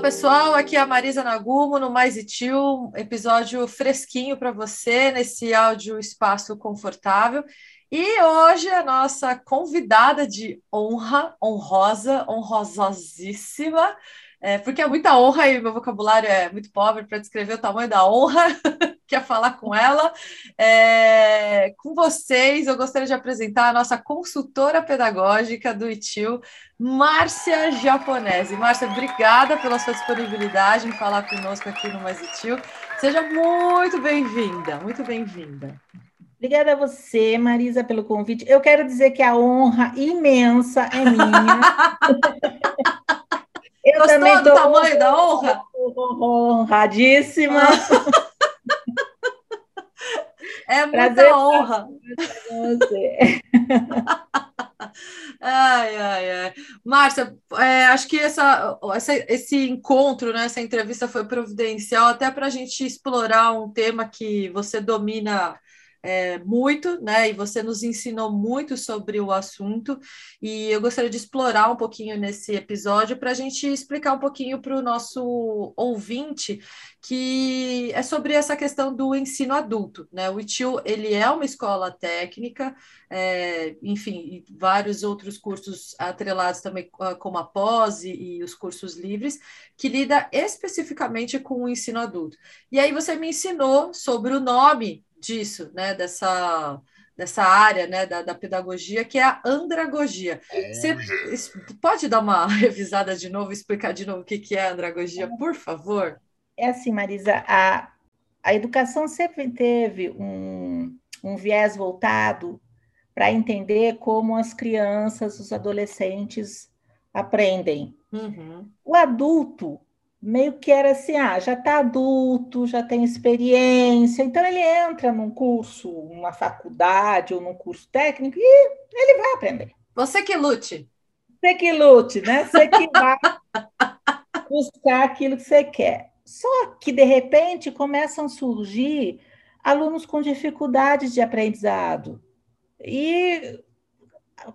pessoal, aqui é a Marisa Nagumo no Mais e Tio, episódio fresquinho para você nesse áudio espaço confortável. E hoje a nossa convidada de honra, honrosa, honrosíssima, é, porque é muita honra e meu vocabulário é muito pobre para descrever o tamanho da honra, quer falar com ela. É, com vocês, eu gostaria de apresentar a nossa consultora pedagógica do ITIL, Márcia Japonese. Márcia, obrigada pela sua disponibilidade em falar conosco aqui no Mais ITIL. Seja muito bem-vinda, muito bem-vinda. Obrigada a você, Marisa, pelo convite. Eu quero dizer que a honra imensa é minha. Eu Gostou também do tamanho da honra? Honradíssima. É muita Prazer honra. ai, ai, ai. Márcia, é, acho que essa, essa, esse encontro, né, essa entrevista foi providencial até para a gente explorar um tema que você domina é, muito, né? E você nos ensinou muito sobre o assunto, e eu gostaria de explorar um pouquinho nesse episódio para a gente explicar um pouquinho para o nosso ouvinte que é sobre essa questão do ensino adulto, né? O ITIL, ele é uma escola técnica, é, enfim, vários outros cursos atrelados também, como a pós e, e os cursos livres, que lida especificamente com o ensino adulto. E aí você me ensinou sobre o nome disso, né? Dessa, dessa área né, da, da pedagogia, que é a andragogia. Você pode dar uma revisada de novo, explicar de novo o que, que é a andragogia, por favor? É assim, Marisa, a, a educação sempre teve um, um viés voltado para entender como as crianças, os adolescentes aprendem. Uhum. O adulto meio que era assim, ah, já está adulto, já tem experiência, então ele entra num curso, uma faculdade ou num curso técnico e ele vai aprender. Você que lute. Você que lute, né? Você que vai buscar aquilo que você quer. Só que, de repente, começam a surgir alunos com dificuldades de aprendizado e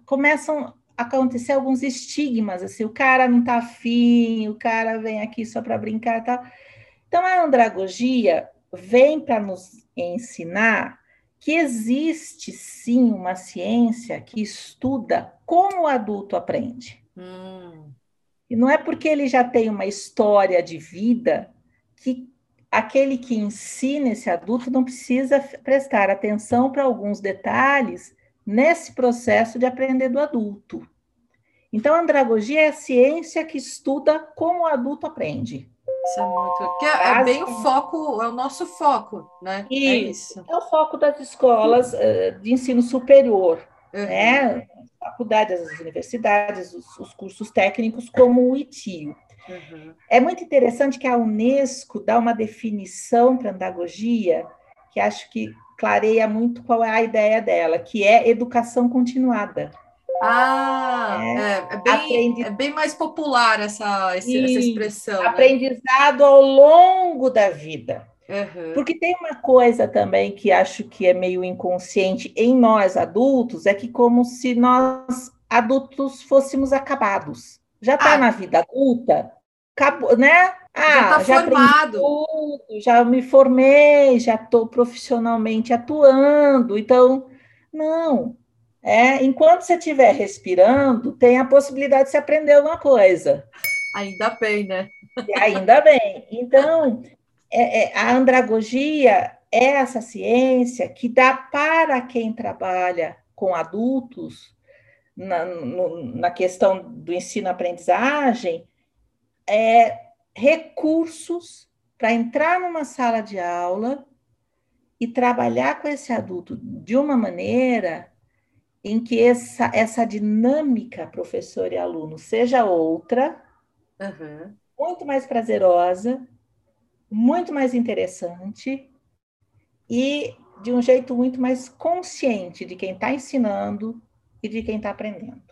começam acontecer alguns estigmas, assim, o cara não está afim, o cara vem aqui só para brincar e tal. Então, a andragogia vem para nos ensinar que existe sim uma ciência que estuda como o adulto aprende. Hum. E não é porque ele já tem uma história de vida que aquele que ensina esse adulto não precisa prestar atenção para alguns detalhes nesse processo de aprender do adulto. Então, a andragogia é a ciência que estuda como o adulto aprende. Isso é muito. Que é, é bem o foco, é o nosso foco, né? Isso, é isso. É o foco das escolas uh, de ensino superior, uhum. né? Faculdades, as universidades, os, os, cursos técnicos, como o ITIO. Uhum. É muito interessante que a Unesco dá uma definição para andragogia que acho que clareia muito qual é a ideia dela, que é educação continuada. Ah, é, é, é bem, aprendi... é bem mais popular essa, essa, essa expressão. Né? Aprendizado né? ao longo da vida. Uhum. Porque tem uma coisa também que acho que é meio inconsciente em nós adultos, é que como se nós adultos fôssemos acabados. Já está ah. na vida adulta, acabou, né? Ah, já está formado. Tudo, já me formei, já estou profissionalmente atuando. Então, não. É, enquanto você estiver respirando, tem a possibilidade de você aprender alguma coisa. Ainda bem, né? E ainda bem. Então, é, é, a andragogia é essa ciência que dá para quem trabalha com adultos na, no, na questão do ensino-aprendizagem é, recursos para entrar numa sala de aula e trabalhar com esse adulto de uma maneira em que essa, essa dinâmica professor e aluno seja outra, uhum. muito mais prazerosa, muito mais interessante e de um jeito muito mais consciente de quem está ensinando e de quem está aprendendo.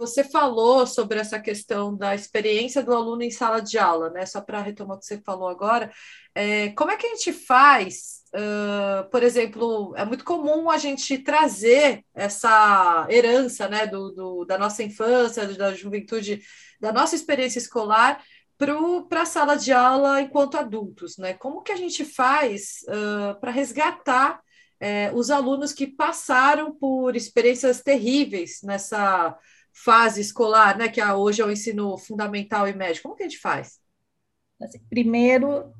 Você falou sobre essa questão da experiência do aluno em sala de aula, né? Só para retomar o que você falou agora, é, como é que a gente faz uh, por exemplo, é muito comum a gente trazer essa herança né, do, do da nossa infância, da juventude, da nossa experiência escolar para a sala de aula enquanto adultos, né? Como que a gente faz uh, para resgatar uh, os alunos que passaram por experiências terríveis nessa fase escolar, né? Que hoje é o ensino fundamental e médio. Como que a gente faz? Assim, primeiro,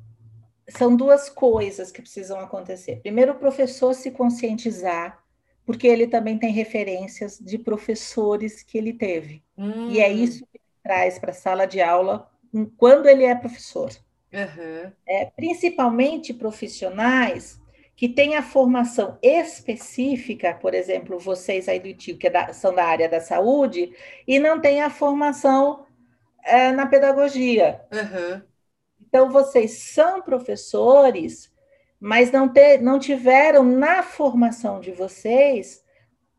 são duas coisas que precisam acontecer. Primeiro, o professor se conscientizar, porque ele também tem referências de professores que ele teve. Hum. E é hum. isso que traz para a sala de aula quando ele é professor. Uhum. É, principalmente profissionais que têm a formação específica, por exemplo, vocês aí do ITIO, que é da, são da área da saúde, e não têm a formação é, na pedagogia. Uhum. Então, vocês são professores, mas não, ter, não tiveram na formação de vocês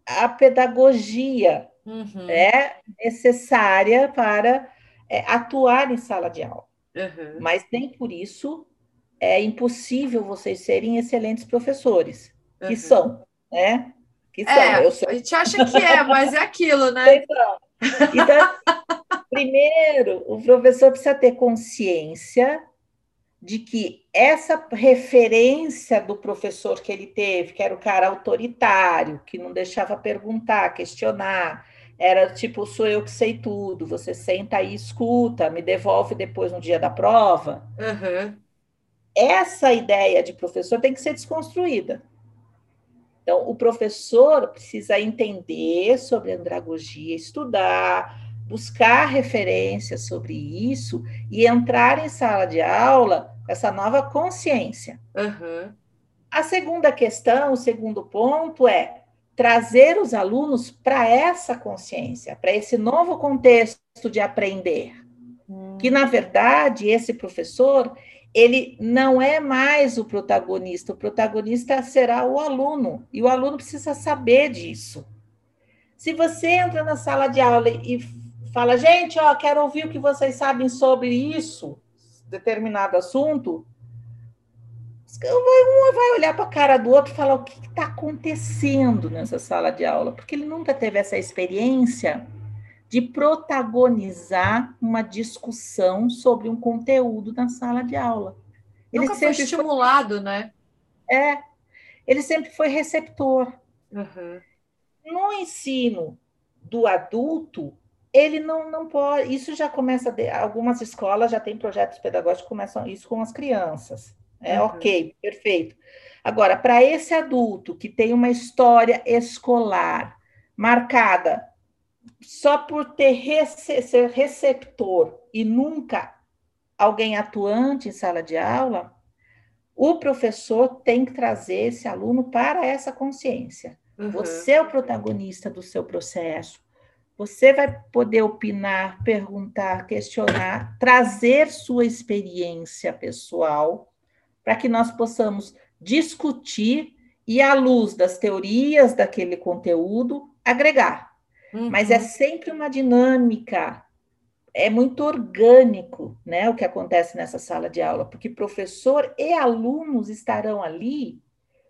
a pedagogia uhum. é necessária para é, atuar em sala de aula. Uhum. Mas nem por isso é impossível vocês serem excelentes professores, que uhum. são, né? Que são. É, sou... A gente acha que é, mas é aquilo, né? Então, então primeiro, o professor precisa ter consciência de que essa referência do professor que ele teve, que era o cara autoritário, que não deixava perguntar, questionar, era tipo, sou eu que sei tudo, você senta aí, escuta, me devolve depois no dia da prova. Uhum. Essa ideia de professor tem que ser desconstruída. Então, o professor precisa entender sobre andragogia, estudar, buscar referências sobre isso e entrar em sala de aula com essa nova consciência. Uhum. A segunda questão, o segundo ponto é trazer os alunos para essa consciência, para esse novo contexto de aprender. Hum. Que, na verdade, esse professor, ele não é mais o protagonista, o protagonista será o aluno, e o aluno precisa saber disso. Se você entra na sala de aula e fala, gente, ó, quero ouvir o que vocês sabem sobre isso, determinado assunto, um vai olhar para a cara do outro e falar o que está acontecendo nessa sala de aula, porque ele nunca teve essa experiência de protagonizar uma discussão sobre um conteúdo na sala de aula. Ele nunca sempre foi estimulado, foi... né? É, ele sempre foi receptor. Uhum. No ensino do adulto, ele não, não pode. Isso já começa. Algumas escolas já têm projetos pedagógicos que começam isso com as crianças. É uhum. ok, perfeito. Agora, para esse adulto que tem uma história escolar marcada só por ter rece ser receptor e nunca alguém atuante em sala de aula, o professor tem que trazer esse aluno para essa consciência. Uhum. Você é o protagonista do seu processo. Você vai poder opinar, perguntar, questionar, trazer sua experiência pessoal para que nós possamos discutir e, à luz das teorias daquele conteúdo, agregar. Uhum. Mas é sempre uma dinâmica, é muito orgânico né, o que acontece nessa sala de aula, porque professor e alunos estarão ali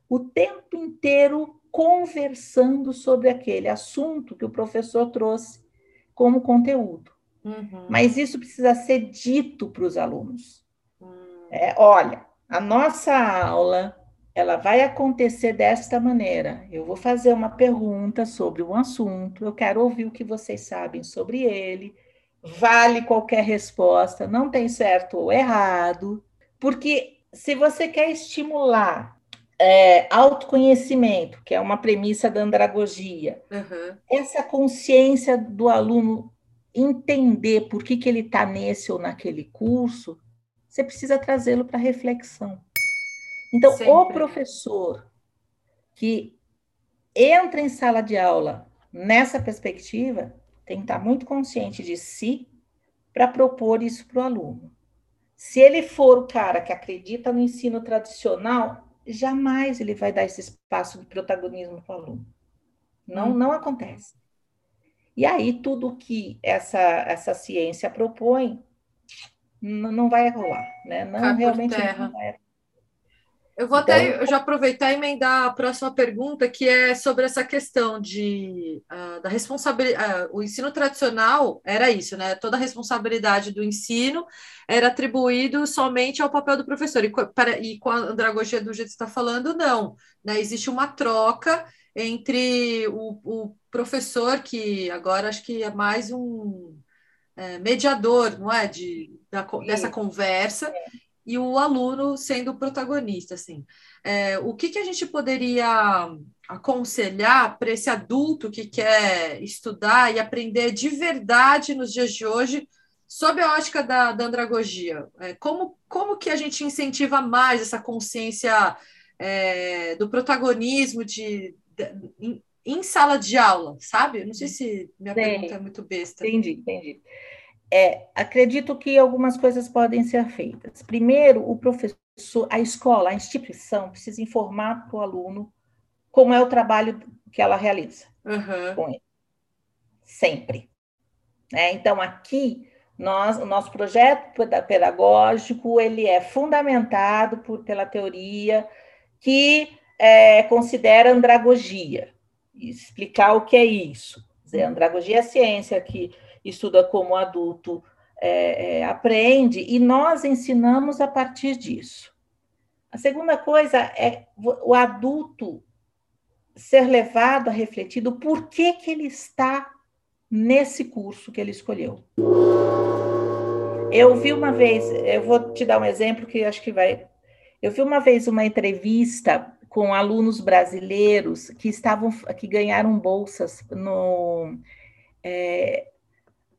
o tempo inteiro conversando sobre aquele assunto que o professor trouxe como conteúdo. Uhum. Mas isso precisa ser dito para os alunos. Uhum. É, olha, a nossa aula ela vai acontecer desta maneira. Eu vou fazer uma pergunta sobre um assunto, eu quero ouvir o que vocês sabem sobre ele. Vale qualquer resposta, não tem certo ou errado, porque se você quer estimular é, autoconhecimento, que é uma premissa da andragogia, uhum. essa consciência do aluno entender por que, que ele está nesse ou naquele curso, você precisa trazê-lo para reflexão. Então, Sempre. o professor que entra em sala de aula nessa perspectiva tem que estar muito consciente de si para propor isso para o aluno. Se ele for o cara que acredita no ensino tradicional, jamais ele vai dar esse espaço de protagonismo para o aluno. Não, hum. não acontece. E aí, tudo que essa, essa ciência propõe não vai rolar, né? Não Cai realmente não vai. Eu vou então, até eu já aproveitar e emendar a próxima pergunta, que é sobre essa questão de uh, da responsabilidade. Uh, o ensino tradicional era isso, né? Toda a responsabilidade do ensino era atribuído somente ao papel do professor. E, para, e com a andragogia do jeito que você está falando, não. Né? Existe uma troca entre o, o professor, que agora acho que é mais um é, mediador, não é? De, da, dessa conversa. É e o aluno sendo o protagonista, assim. É, o que, que a gente poderia aconselhar para esse adulto que quer estudar e aprender de verdade nos dias de hoje sob a ótica da, da andragogia? É, como, como que a gente incentiva mais essa consciência é, do protagonismo de, de em, em, sala de aula, sabe? Não sei se minha Sim. pergunta é muito besta. Entendi, entendi. É, acredito que algumas coisas podem ser feitas. Primeiro, o professor, a escola, a instituição precisa informar para o aluno como é o trabalho que ela realiza uhum. com ele. Sempre. É, então, aqui, nós, o nosso projeto pedagógico ele é fundamentado por, pela teoria que é, considera andragogia. Explicar o que é isso. Dizer, andragogia é a ciência que estuda como adulto é, é, aprende, e nós ensinamos a partir disso. A segunda coisa é o adulto ser levado a refletir do porquê que ele está nesse curso que ele escolheu. Eu vi uma vez, eu vou te dar um exemplo que acho que vai. Eu vi uma vez uma entrevista com alunos brasileiros que estavam, que ganharam bolsas no é,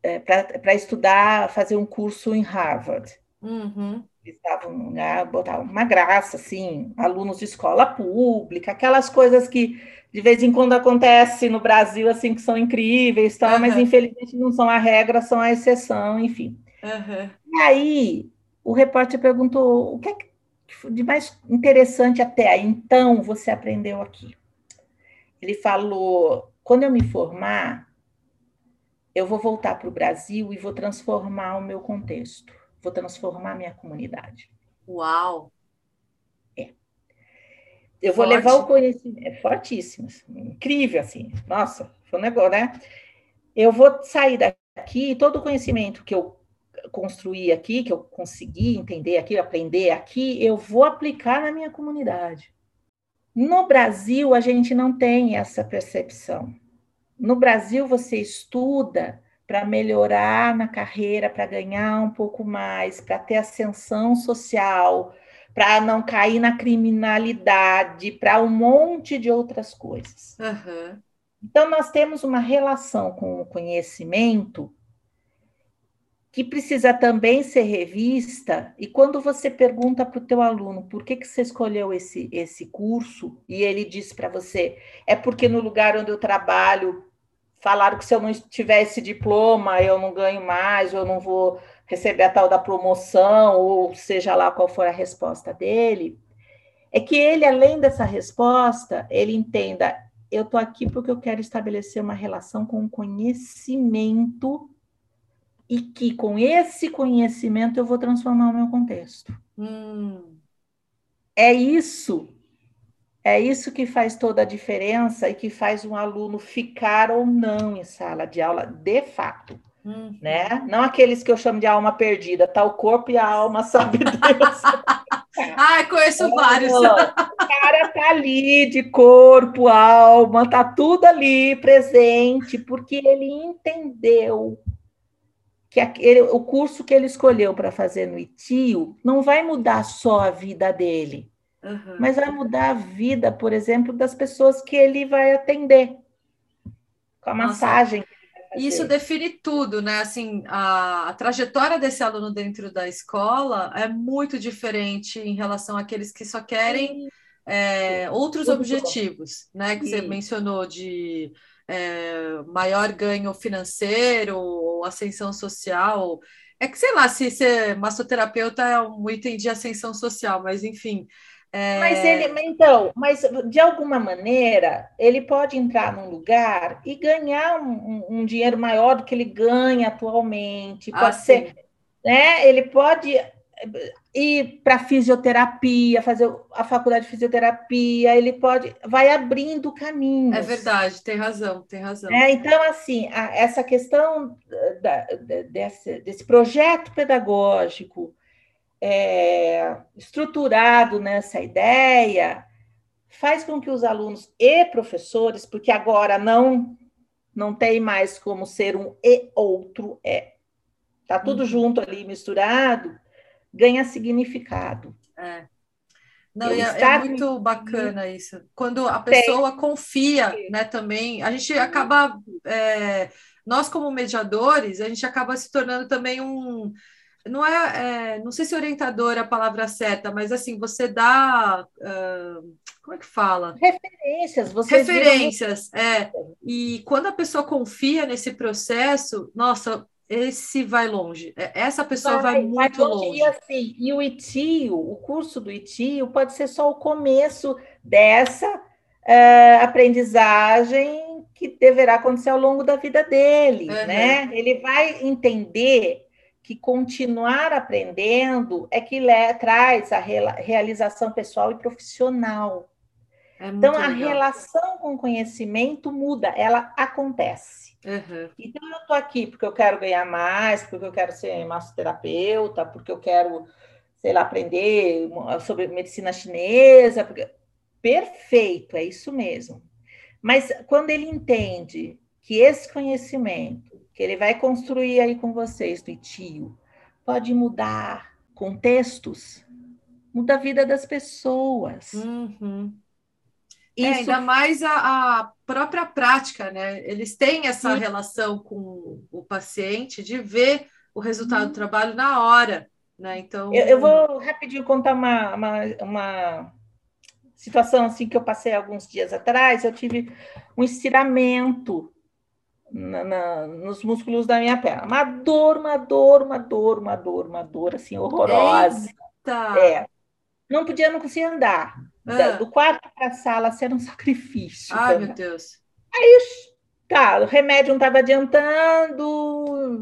é, para estudar, fazer um curso em Harvard. Uhum. Estavam né, botavam uma graça, assim, alunos de escola pública, aquelas coisas que de vez em quando acontece no Brasil, assim, que são incríveis, tal, uhum. mas infelizmente não são a regra, são a exceção, enfim. Uhum. E aí o repórter perguntou o que é de mais interessante até aí, então você aprendeu aqui. Ele falou: quando eu me formar, eu vou voltar para o Brasil e vou transformar o meu contexto, vou transformar a minha comunidade. Uau! É. Eu vou Forte. levar o conhecimento, é fortíssimo, assim, incrível, assim, nossa, foi um negócio, né? Eu vou sair daqui e todo o conhecimento que eu construí aqui, que eu consegui entender aqui, aprender aqui, eu vou aplicar na minha comunidade. No Brasil, a gente não tem essa percepção. No Brasil, você estuda para melhorar na carreira, para ganhar um pouco mais, para ter ascensão social, para não cair na criminalidade, para um monte de outras coisas. Uhum. Então, nós temos uma relação com o conhecimento que precisa também ser revista. E quando você pergunta para o teu aluno por que, que você escolheu esse, esse curso, e ele diz para você, é porque no lugar onde eu trabalho falaram que se eu não tiver esse diploma, eu não ganho mais, ou eu não vou receber a tal da promoção, ou seja lá qual for a resposta dele, é que ele, além dessa resposta, ele entenda, eu estou aqui porque eu quero estabelecer uma relação com o conhecimento e que com esse conhecimento eu vou transformar o meu contexto. Hum. É isso. É isso que faz toda a diferença e que faz um aluno ficar ou não em sala de aula, de fato. Hum. Né? Não aqueles que eu chamo de alma perdida, tá o corpo e a alma, sabe Deus. Ai, conheço vários. O cara tá ali de corpo, alma, tá tudo ali presente, porque ele entendeu que aquele, o curso que ele escolheu para fazer no ITIO não vai mudar só a vida dele, uhum. mas vai mudar a vida, por exemplo, das pessoas que ele vai atender com a Nossa. massagem. Isso define tudo, né? Assim, a, a, trajetória desse aluno dentro da escola é muito diferente em relação àqueles que só querem é, outros objetivos, né? Que Sim. você mencionou de é, maior ganho financeiro, ou ascensão social. É que, sei lá, se ser massoterapeuta é um item de ascensão social, mas enfim. É... Mas ele, então, mas de alguma maneira, ele pode entrar num lugar e ganhar um, um dinheiro maior do que ele ganha atualmente. Pode ah, ser, né? Ele pode ir para fisioterapia, fazer a faculdade de fisioterapia, ele pode, vai abrindo caminhos. É verdade, tem razão, tem razão. É, então, assim, a, essa questão da, da, desse, desse projeto pedagógico é, estruturado nessa ideia faz com que os alunos e professores, porque agora não não tem mais como ser um e outro é, tá tudo uhum. junto ali misturado ganha significado. É. Não, é, é, muito bacana isso. Quando a pessoa Tem. confia, né, também, a gente acaba, é, nós como mediadores, a gente acaba se tornando também um, não é, é não sei se orientador é a palavra certa, mas assim, você dá, uh, como é que fala? Referências, você Referências, é. E quando a pessoa confia nesse processo, nossa, esse vai longe. É, essa pessoa vai, vai muito vai longe. longe. E, assim, e o ITIO, o curso do ITIO, pode ser só o começo dessa uh, aprendizagem que deverá acontecer ao longo da vida dele, uhum. né? Ele vai entender que continuar aprendendo é que le, traz a re, realização pessoal e profissional. É então, a legal. relação com o conhecimento muda, ela acontece. Uhum. Então, eu estou aqui porque eu quero ganhar mais, porque eu quero ser massoterapeuta, porque eu quero, sei lá, aprender sobre medicina chinesa. Porque... Perfeito, é isso mesmo. Mas quando ele entende que esse conhecimento que ele vai construir aí com vocês do tio pode mudar contextos, muda a vida das pessoas. Uhum. Isso... É, ainda mais a, a, própria prática, né? Eles têm essa Sim. relação com o paciente de ver o resultado hum. do trabalho na hora, né? Então. Eu, eu vou rapidinho contar uma, uma, uma, situação assim que eu passei alguns dias atrás. Eu tive um estiramento na, na, nos músculos da minha perna. Uma dor, uma dor, uma dor, uma dor, uma dor, assim, horrorosa. Eita. É. Não podia, não conseguia andar. Ah. do quarto para a sala ser um sacrifício. Ai, meu Deus. Aí, tá, o remédio não estava adiantando,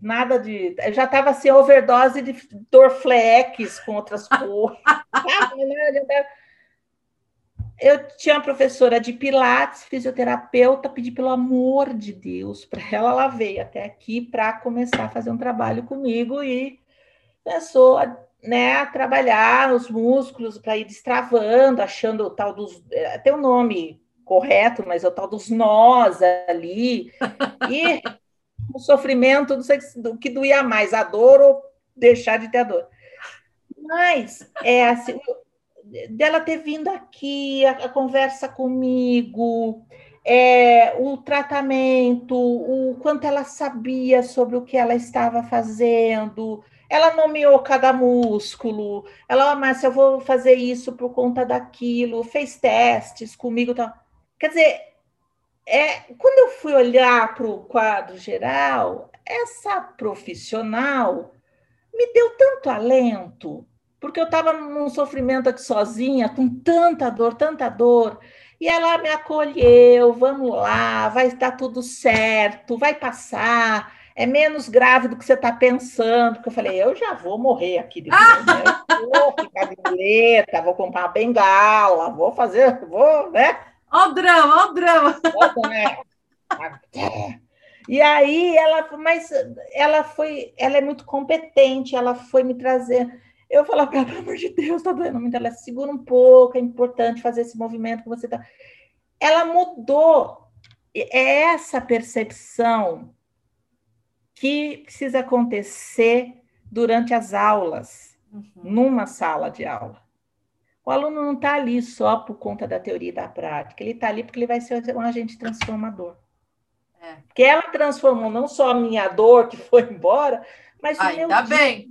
nada de. Já estava assim, overdose de Dorflex com outras cores. Eu tinha uma professora de Pilates, fisioterapeuta, pedi pelo amor de Deus para ela, ela veio até aqui para começar a fazer um trabalho comigo e começou a né, a trabalhar os músculos para ir destravando, achando o tal dos. É, tem um nome correto, mas é o tal dos nós ali. E o sofrimento, não sei o que doía mais, a dor ou deixar de ter a dor. Mas, é assim, dela ter vindo aqui, a, a conversa comigo, é, o tratamento, o quanto ela sabia sobre o que ela estava fazendo, ela nomeou cada músculo, ela, oh, mas eu vou fazer isso por conta daquilo, fez testes comigo. Tal. Quer dizer, é, quando eu fui olhar para o quadro geral, essa profissional me deu tanto alento, porque eu estava num sofrimento aqui sozinha, com tanta dor, tanta dor. E ela me acolheu, vamos lá, vai estar tudo certo, vai passar é menos grave do que você está pensando, porque eu falei, eu já vou morrer aqui de né? vou ficar de muleta, vou comprar uma bengala, vou fazer, vou, né? Ó o drama, ó o drama. Né? E aí ela, mas ela foi, ela é muito competente, ela foi me trazer. Eu falava ela, pelo amor de Deus, tá doendo muito. Ela segura um pouco, é importante fazer esse movimento que você tá. Ela mudou. É essa percepção que precisa acontecer durante as aulas, uhum. numa sala de aula. O aluno não está ali só por conta da teoria e da prática, ele está ali porque ele vai ser um agente transformador. É. Porque ela transformou não só a minha dor que foi embora, mas o ainda meu bem.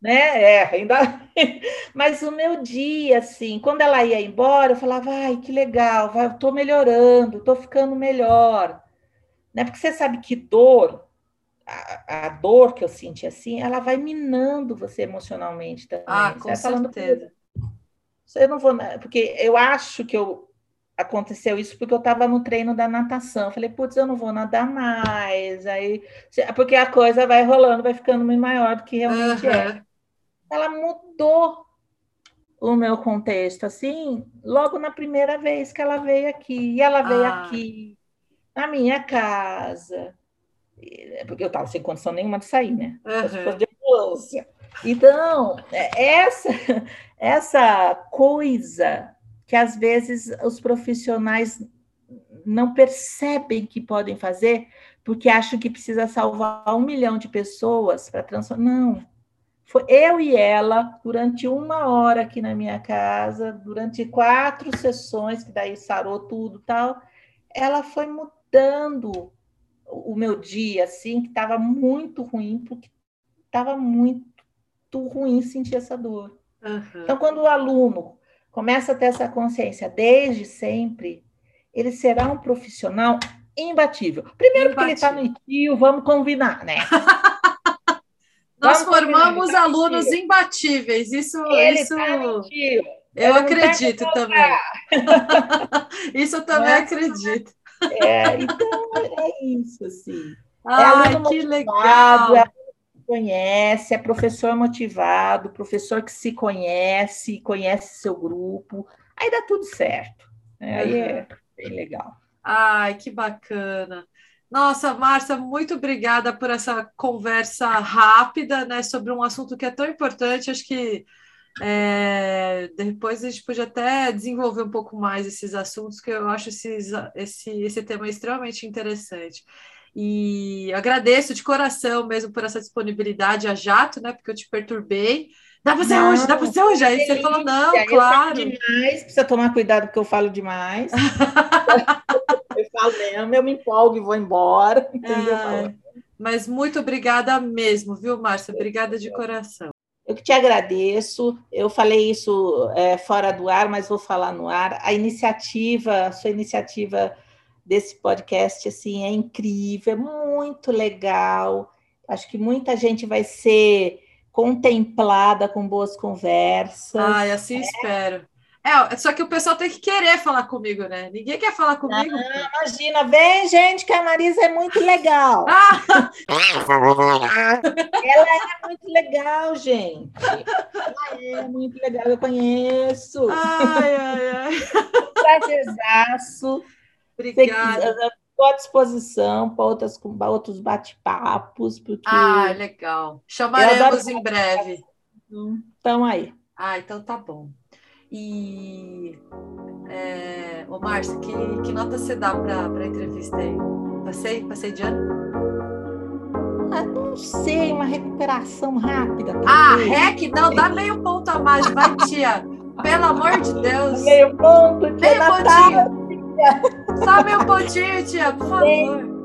Né? É, ainda. mas o meu dia, assim, quando ela ia embora, eu falava, ai, que legal, vai, eu tô melhorando, tô ficando melhor. Né? Porque você sabe que dor a, a, dor que eu senti assim, ela vai minando você emocionalmente também. Ah, com certeza. Você não vou, porque eu acho que eu aconteceu isso porque eu estava no treino da natação. Eu falei, putz, eu não vou nadar mais. Aí, porque a coisa vai rolando, vai ficando muito maior do que realmente uhum. é. Ela mudou o meu contexto, assim, logo na primeira vez que ela veio aqui. E ela veio ah. aqui, na minha casa, porque eu estava sem condição nenhuma de sair, né? Uhum. De ambulância. Então, é, essa, essa coisa que às vezes os profissionais não percebem que podem fazer, porque acham que precisa salvar um milhão de pessoas para transformar. Não, foi eu e ela, durante uma hora aqui na minha casa, durante quatro sessões, que daí sarou tudo tal, ela foi mudando o meu dia, assim, que estava muito ruim, porque estava muito ruim sentir essa dor. Uhum. Então, quando o aluno começa a ter essa consciência desde sempre, ele será um profissional imbatível. Primeiro, imbatível. porque ele está no ITIO, vamos combinar, né? Nós formamos tá alunos imbatíveis. Isso, Ele isso... Tá eu tá acredito também. isso eu também é acredito. É, então é isso, assim. Ai, é que legal! É conhece, é professor motivado, professor que se conhece, conhece seu grupo, aí dá tudo certo. Né? Aí é bem legal. Ai, que bacana. Nossa, Márcia, muito obrigada por essa conversa rápida, né, sobre um assunto que é tão importante. Acho que é, depois a gente pode até desenvolver um pouco mais esses assuntos, que eu acho esses, esse, esse tema extremamente interessante. E agradeço de coração mesmo por essa disponibilidade a jato, né? Porque eu te perturbei. Dá para ser hoje, dá para ser hoje. Aí você falou, não, claro. Demais, precisa tomar cuidado porque eu falo demais. eu falo mesmo, eu me empolgo e vou embora. É, mas muito obrigada mesmo, viu, Márcia? Obrigada de coração. Eu que te agradeço. Eu falei isso é, fora do ar, mas vou falar no ar. A iniciativa, a sua iniciativa desse podcast, assim, é incrível, é muito legal. Acho que muita gente vai ser contemplada com boas conversas. Ai, assim é. espero. É, só que o pessoal tem que querer falar comigo, né? Ninguém quer falar comigo. Ah, imagina, vem, gente, que a Marisa é muito legal. Ah! Ela é muito legal, gente. Ela é muito legal, eu conheço. Ai, ai, ai. Prazerzaço. Obrigada estou à disposição para outras, outros bate-papos. Porque ah, legal. Chamaremos em breve. Então, aí. Ah, então tá bom. E, é, ô Márcia, que, que nota você dá para a entrevista aí? Passei? Passei de ano? Ah, não sei, uma recuperação rápida. Ah, rec? Não, dá meio ponto a mais, vai, tia. Pelo amor de Deus. Meio ponto. Meio pontinho. Sobe um pontinho, tia, por favor.